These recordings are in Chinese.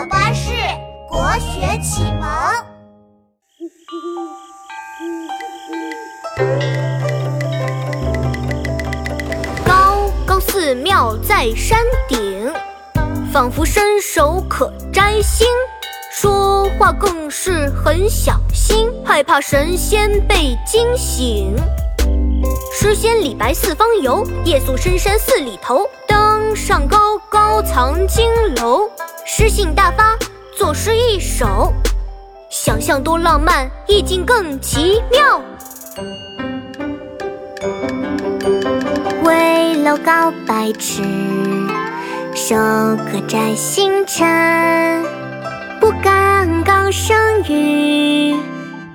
宝巴士国学启蒙。高高寺庙在山顶，仿佛伸手可摘星。说话更是很小心，害怕神仙被惊醒。诗仙李白四方游，夜宿深山寺里头，登上高高藏经楼。诗兴大发，作诗一首，想象多浪漫，意境更奇妙。危楼高百尺，手可摘星辰。不敢高声语，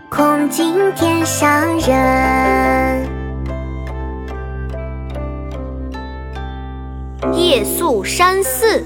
恐惊天上人。夜宿山寺，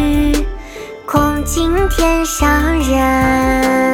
今天上人。